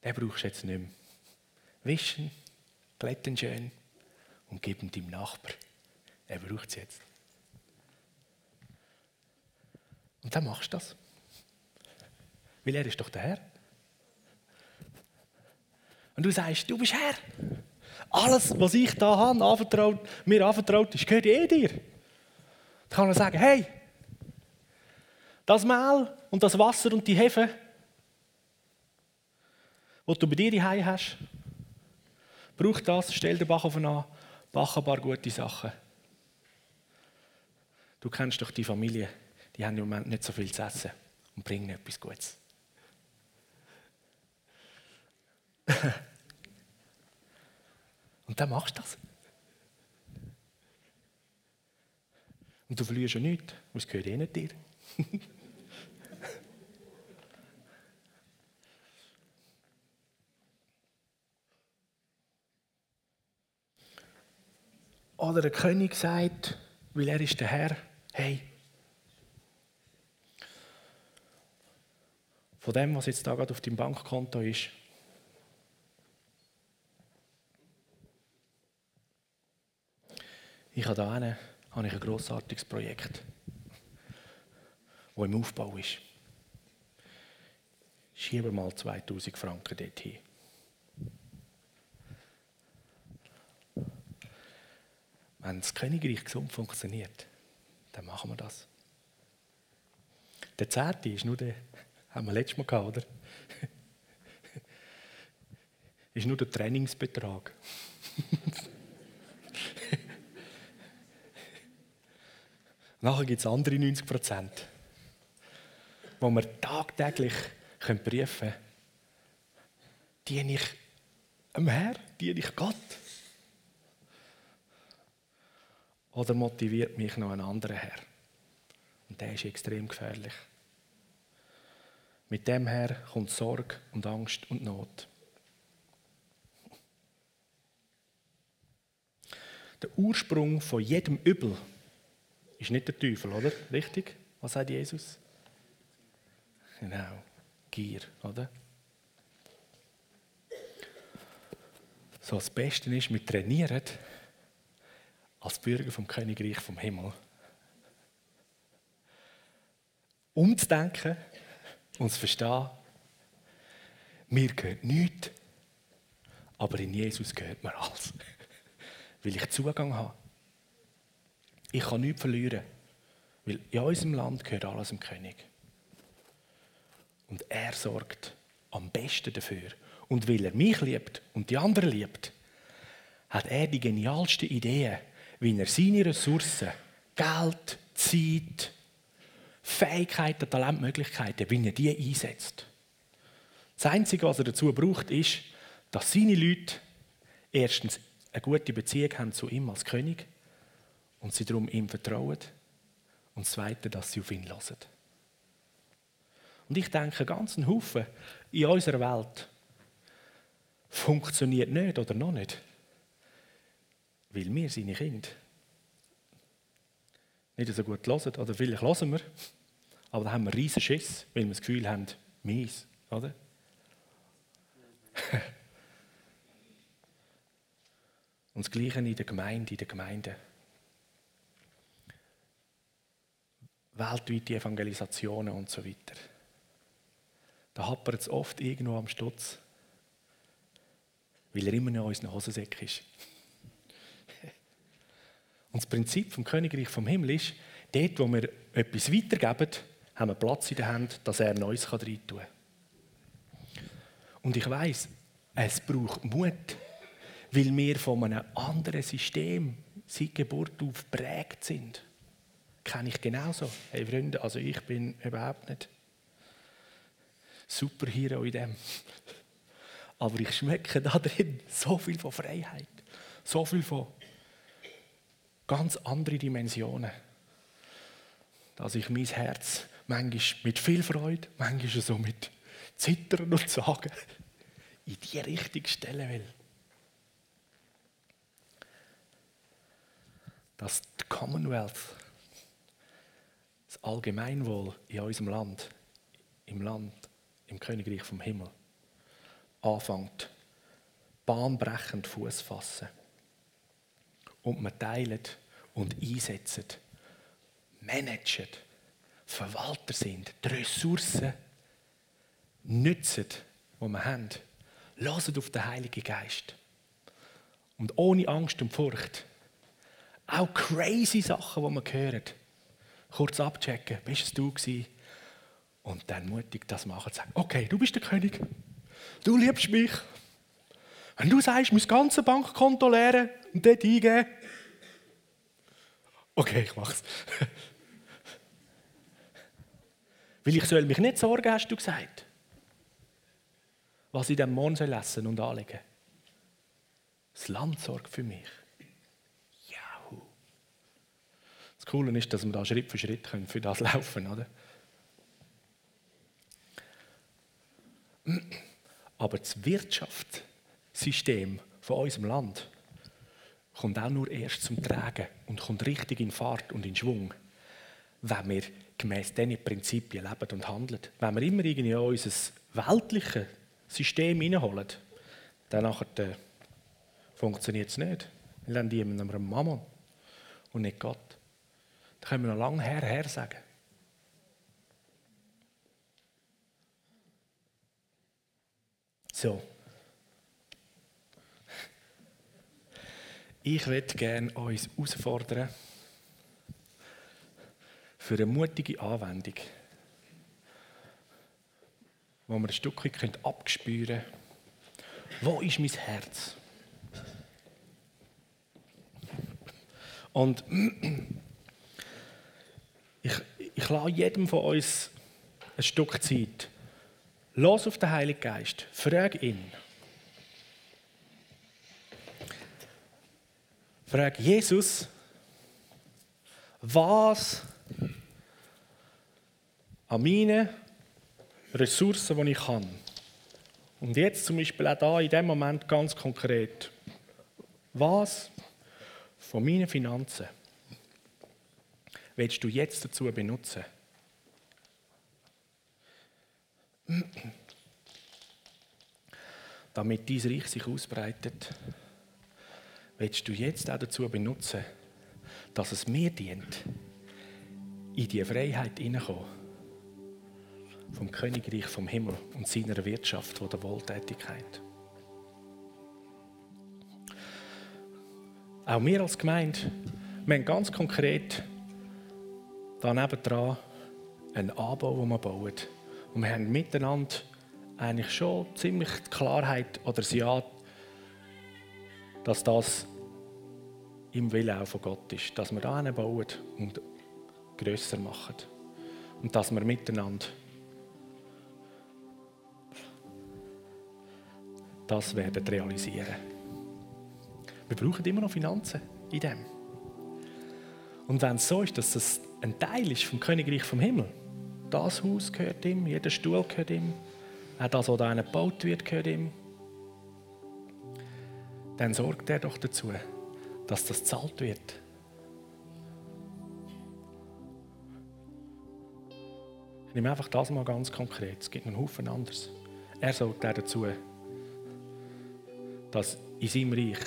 den brauchst du jetzt nicht mehr. Wischen, glätten schön und gib ihn deinem Nachbar. Er braucht es jetzt. Und dann machst du das. Weil er ist doch der Herr. Und du sagst, du bist Herr. Alles, was ich da habe, anvertraut, mir anvertraut ist, gehört eh dir. Dann kann er sagen, hey, das Mehl und das Wasser und die Hefe, was du bei dir daheim hast, brauch das, stell den Backofen an, bach ein paar gute Sachen. Du kennst doch die Familie, die haben im Moment nicht so viel zu essen und bringen etwas Gutes. und dann machst du das. Und du verlierst ja nichts, weil es gehört eh nicht dir. Oder der König sagt, weil er ist der Herr, hey, von dem, was jetzt da gerade auf deinem Bankkonto ist, ich habe eine, habe ich ein grossartiges Projekt, das im Aufbau ist. Schiebe mal 2000 Franken dorthin. Wenn das Königreich gesund funktioniert, dann machen wir das. Der Zehnte ist nur der, haben wir letztes Mal gehabt, oder? ist nur der Trainingsbetrag. Nachher gibt es andere 90 Prozent, wo wir tagtäglich können prüfen können, diene ich am Herr, diene ich Gott. Oder motiviert mich noch ein anderer Herr? Und der ist extrem gefährlich. Mit dem Herr kommt Sorge und Angst und Not. Der Ursprung von jedem Übel ist nicht der Teufel, oder? Richtig? Was sagt Jesus? Genau, Gier, oder? So, das Beste ist, wir trainieren als Bürger vom Königreich vom Himmel umzudenken und zu verstehen, mir gehört nichts, aber in Jesus gehört mir alles. Weil ich Zugang habe. Ich kann nichts verlieren, weil in unserem Land gehört alles dem König. Und er sorgt am besten dafür. Und weil er mich liebt und die anderen liebt, hat er die genialsten Ideen, wie er seine Ressourcen, Geld, Zeit, Fähigkeiten, Talentmöglichkeiten, wie er die einsetzt. Das Einzige, was er dazu braucht, ist, dass seine Leute erstens eine gute Beziehung haben zu ihm als König und sie darum ihm vertrauen und das Zweite, dass sie auf ihn hören. Und ich denke, ganz ein Haufen in unserer Welt funktioniert nicht oder noch nicht, weil wir seine Kinder nicht so gut hören. Oder vielleicht hören wir, aber da haben wir riesen Schiss, weil wir das Gefühl haben, mies, oder? Und das Gleiche in der Gemeinde, in der Gemeinde. Weltweite Evangelisationen und so weiter. Da hapert es oft irgendwo am Stutz, weil er immer noch in unseren Hosensäck ist. Und das Prinzip vom Königreich vom Himmel ist, dort, wo wir etwas weitergeben, haben wir Platz in der Hand, dass er Neues rein tun kann. Und ich weiß, es braucht Mut, weil wir von einem anderen System seit Geburt auf geprägt sind. Kenne ich genauso. Hey Freunde, also ich bin überhaupt nicht Superhero in dem. Aber ich schmecke da drin so viel von Freiheit, so viel von ganz andere Dimensionen. Dass ich mein Herz manchmal mit viel Freude, manchmal so mit Zittern und Sagen in die Richtung stellen will. Dass die Commonwealth, Allgemeinwohl in unserem Land, im Land, im Königreich vom Himmel, anfängt, bahnbrechend Fuß fassen. Und man teilt und einsetzt, managen, Verwalter sind, die Ressourcen nützen, die wir haben. Lasst auf den Heiligen Geist. Und ohne Angst und Furcht. Auch crazy Sachen, die wir hören. Kurz abchecken, bist es du gewesen? Und dann mutig das machen sagen, okay, du bist der König. Du liebst mich. Wenn du sagst, mein ganzes Bankkonto leeren und dort eingeben. Okay, ich mach's. Weil ich soll mich nicht sorgen, hast du gesagt. Was ich dem Mond soll essen und anlegen. Das Land sorgt für mich. Das Coole ist, dass wir da Schritt für Schritt können für das laufen oder? Aber das Wirtschaftssystem von unserem Land kommt auch nur erst zum Tragen und kommt richtig in Fahrt und in Schwung, wenn wir gemäß diesen Prinzipien leben und handeln. Wenn wir immer irgendwie unser weltliches System hineinholen, dann äh, funktioniert es nicht. Wir lernen jemandem einem Mammon und nicht Gott. Können wir noch lange her, her sagen. So. Ich möchte gerne uns herausfordern für eine mutige Anwendung, wo wir ein Stückchen abspüren können, wo ist mein Herz? Und ich, ich lasse jedem von uns ein Stück Zeit. Los auf den Heiligen Geist, frag ihn. Frag Jesus, was an meinen Ressourcen, die ich kann. Und jetzt zum Beispiel auch da in dem Moment ganz konkret. Was von meinen Finanzen willst du jetzt dazu benutzen? Damit dieses Reich sich ausbreitet, willst du jetzt auch dazu benutzen, dass es mir dient, in die Freiheit hineinkommen vom Königreich vom Himmel und seiner Wirtschaft, oder Wohltätigkeit. Auch wir als Gemeinde, wir haben ganz konkret da nebendran einen Anbau, den wir bauen. Und wir haben miteinander eigentlich schon ziemlich die Klarheit oder das Ja, dass das im Willen auch von Gott ist. Dass wir da bauen und grösser machen. Und dass wir miteinander das werden realisieren. Wir brauchen immer noch Finanzen in dem. Und wenn es so ist, dass das ein Teil ist vom Königreich vom Himmel, das Haus gehört ihm, jeder Stuhl gehört ihm, auch das, was da gebaut wird, gehört ihm, dann sorgt er doch dazu, dass das zahlt wird. Ich nehme einfach das mal ganz konkret. Es gibt einen Haufen anderes. Er sorgt dazu, dass in seinem Reich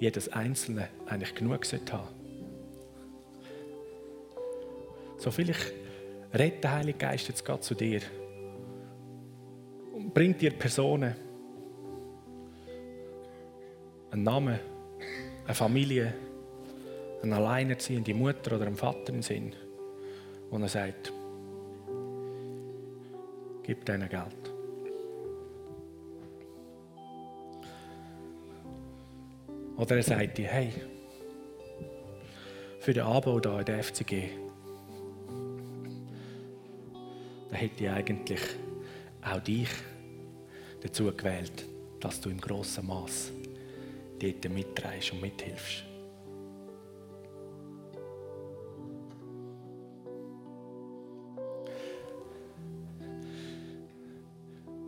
jedes Einzelne eigentlich genug sollte haben. So vielleicht redet der Heilige Geist jetzt gerade zu dir und bringt dir Personen, einen Namen, eine Familie, eine alleinerziehende Mutter oder einen Vater im Sinn, wo er sagt, gib denen Geld. Oder er sagt dir, hey, für den Anbau hier in der FCG, da hätte ich eigentlich auch dich dazu gewählt, dass du im grossen Maß dort mitreist und mithilfst.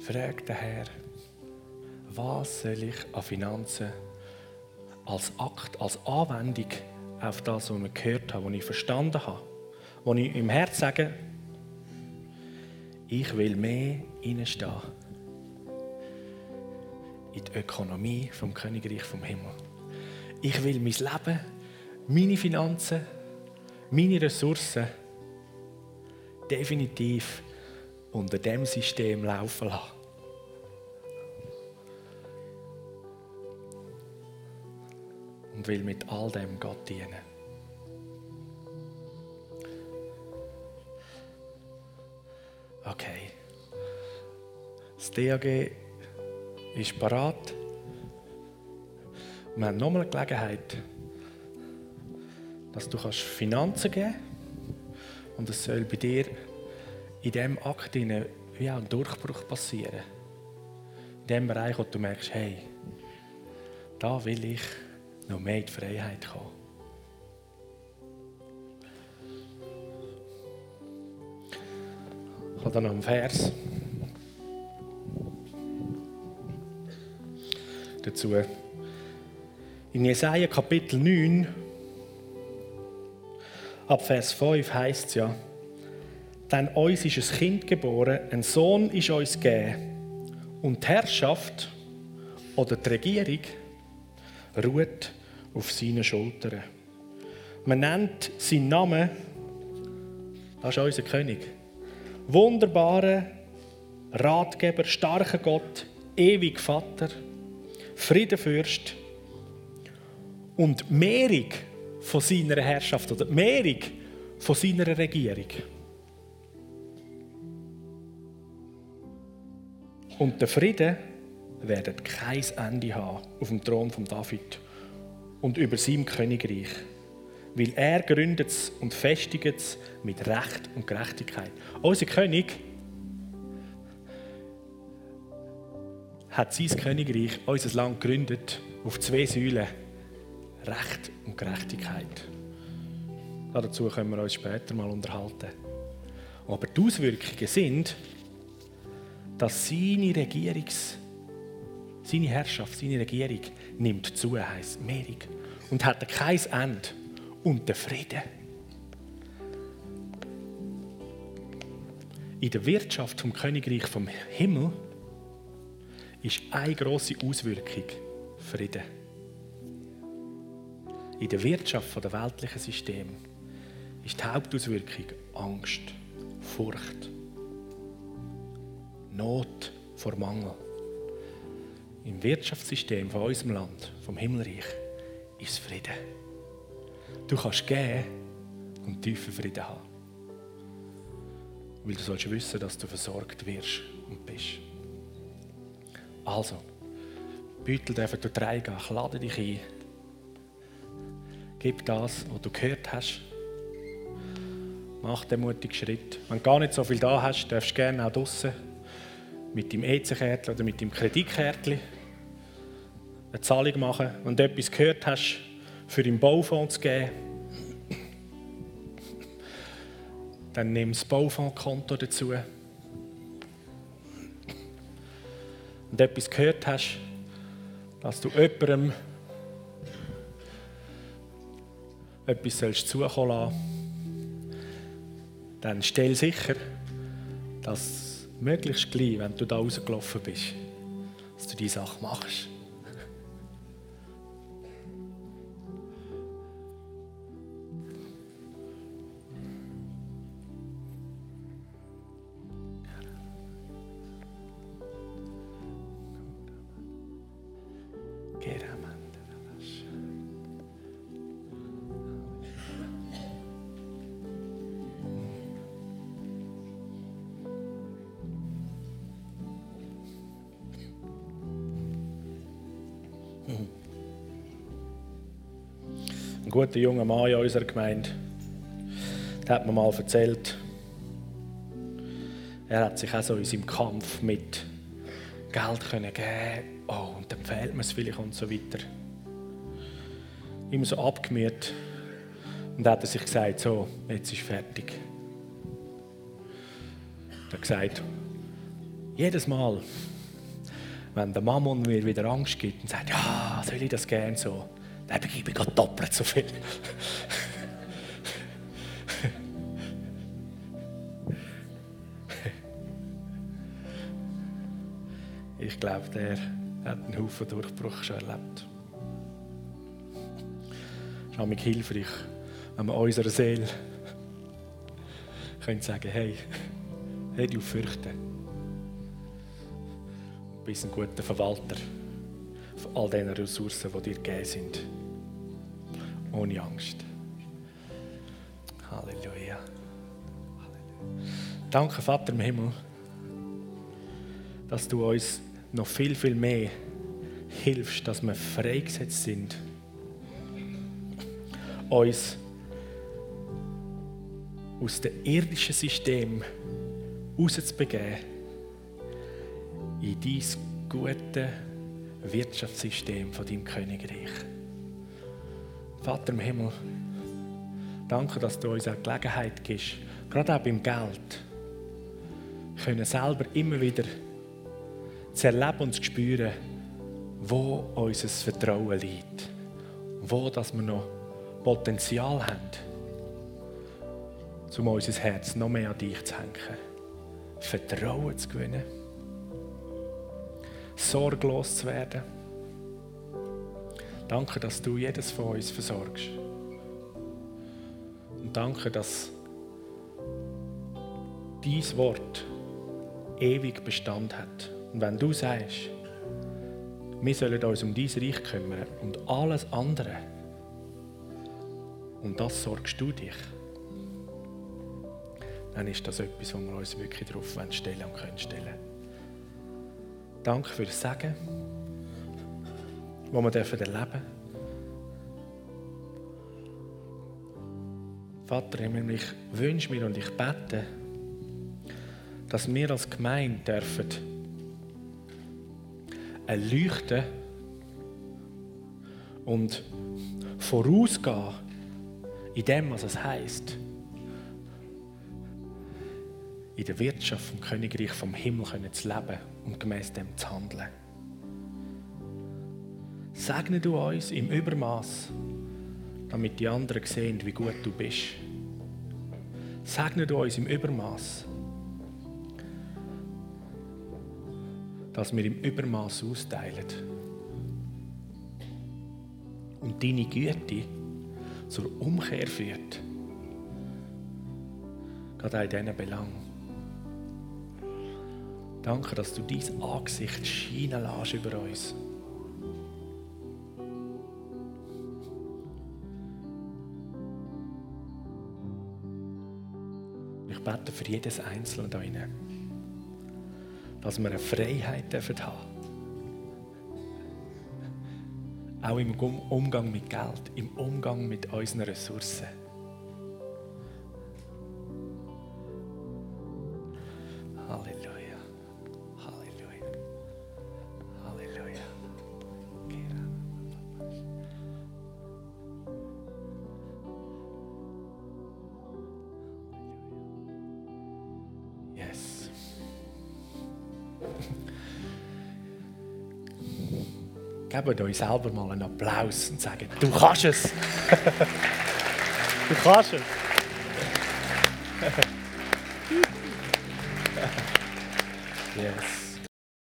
frag den Herr, was soll ich an Finanzen als Akt, als Anwendung auf das, was ich gehört habe, was ich verstanden habe, wo ich im Herz sage, ich will mehr hineinstehen in die Ökonomie vom Königreich vom Himmel. Ich will mein Leben, meine Finanzen, meine Ressourcen definitiv unter dem System laufen lassen. Und will mit all dem Gott dienen. DAG ist parat. Wir haben nochmal eine Gelegenheit, dass du Finanzen geben kannst. Und es soll bei dir in diesem Akt wie auch ein Durchbruch passieren. In dem Bereich, wo du merkst, hey, da will ich noch mehr in die Freiheit kommen. Ich habe da noch einen Vers dazu. In Jesaja Kapitel 9, ab Vers 5 heißt es ja, denn uns ist ein Kind geboren, ein Sohn ist uns gegeben. Und die Herrschaft oder die Regierung ruht auf seinen Schultern. Man nennt seinen Namen, das ist unser König. Wunderbarer Ratgeber, starker Gott, ewig Vater, Friedenfürst und Mehrung von seiner Herrschaft oder Mehrung von seiner Regierung. Und der Frieden wird kein Ende haben auf dem Thron von David und über seinem Königreich. Weil er gründet und festigt es mit Recht und Gerechtigkeit. Unser König hat sein Königreich, unser Land gegründet, auf zwei Säulen. Recht und Gerechtigkeit. Dazu können wir uns später mal unterhalten. Aber die Auswirkungen sind, dass seine Regierungs, seine Herrschaft, seine Regierung nimmt zu, heisst Mehrung. Und hat kein Ende. Und der Frieden. In der Wirtschaft vom Königreich vom Himmel ist eine große Auswirkung Frieden. In der Wirtschaft der weltlichen System ist die Hauptauswirkung Angst, Furcht. Not vor Mangel. Im Wirtschaftssystem von unserem Land, vom Himmelreich, ist Frieden. Du kannst geben und tiefen Frieden haben. Weil du sollst wissen, dass du versorgt wirst und bist. Also, Beutel dürfen durch drei gehen. Ich lade dich ein. Gib das, was du gehört hast. Mach den mutigen Schritt. Wenn du gar nicht so viel da hast, darfst du gerne auch draußen mit dem EC-Kärtchen oder mit dem Kreditkärtchen eine Zahlung machen. Wenn du etwas gehört hast, für den Baufonds zu geben, dann nimm das Baufondskonto dazu. Du etwas gehört hast, dass du jemandem etwas sollst zukommen lassen dann stell sicher, dass möglichst gleich, wenn du da rausgelaufen bist, dass du diese Sache machst. Guter junger Mann in unserer Gemeinde, der hat mir mal erzählt, er hat sich auch so in seinem Kampf mit Geld können geben oh, und dann fehlt mir es vielleicht und so weiter. Immer so abgemüht. Und dann hat er sich gesagt, so, jetzt ist fertig. Er hat gesagt, Jedes Mal, wenn der Mammon mir wieder Angst gibt und sagt, ja, soll ich das gerne so, dann gebe ich gerade doppelt so viel. ich glaube, der hat einen Haufen Durchbruch schon erlebt. Es ist auch hilfreich, wenn wir unserer Seele können sagen hey, hey, du fürchte. Du bist ein guter Verwalter von all diesen Ressourcen, die dir gegeben sind. Ohne Angst. Halleluja. Halleluja. Danke, Vater im Himmel, dass du uns noch viel, viel mehr hilfst, dass wir freigesetzt sind, uns aus dem irdischen System rauszubegeben in dein gute Wirtschaftssystem von deinem Königreich. Vater im Himmel, danke, dass du uns auch Gelegenheit gibst, gerade auch beim Geld, können selber immer wieder zu erleben und zu spüren, wo unser Vertrauen liegt. Wo dass wir noch Potenzial haben, um unser Herz noch mehr an dich zu hängen. Vertrauen zu gewinnen. Sorglos zu werden. Danke, dass du jedes von uns versorgst. Und danke, dass dein Wort ewig Bestand hat. Und wenn du sagst, wir sollen uns um dein Reich kümmern und alles andere, und das sorgst du dich, dann ist das etwas, wo wir uns wirklich darauf stellen und können stellen. Danke für das Sagen, das wir dürfen erleben Vater, ich wünsche mir und ich bete, dass wir als Gemeinde dürfen erleuchten und vorausgehen in dem, was es heißt, in der Wirtschaft vom Königreich vom Himmel zu leben und gemäß dem zu handeln. Segne du uns im Übermaß, damit die anderen sehen, wie gut du bist. Segne du uns im Übermaß, dass wir im Übermaß austeilen. Und deine Güte zur Umkehr führt. Gerade in diesen Belangen. Danke, dass du dein Angesicht scheinen lässt über uns. Ich bete für jedes Einzelne da hinein dass wir eine Freiheit haben dürfen Auch im Umgang mit Geld, im Umgang mit unseren Ressourcen. Geben euch selber mal einen Applaus und sagen, du kannst es. du kannst es. yes.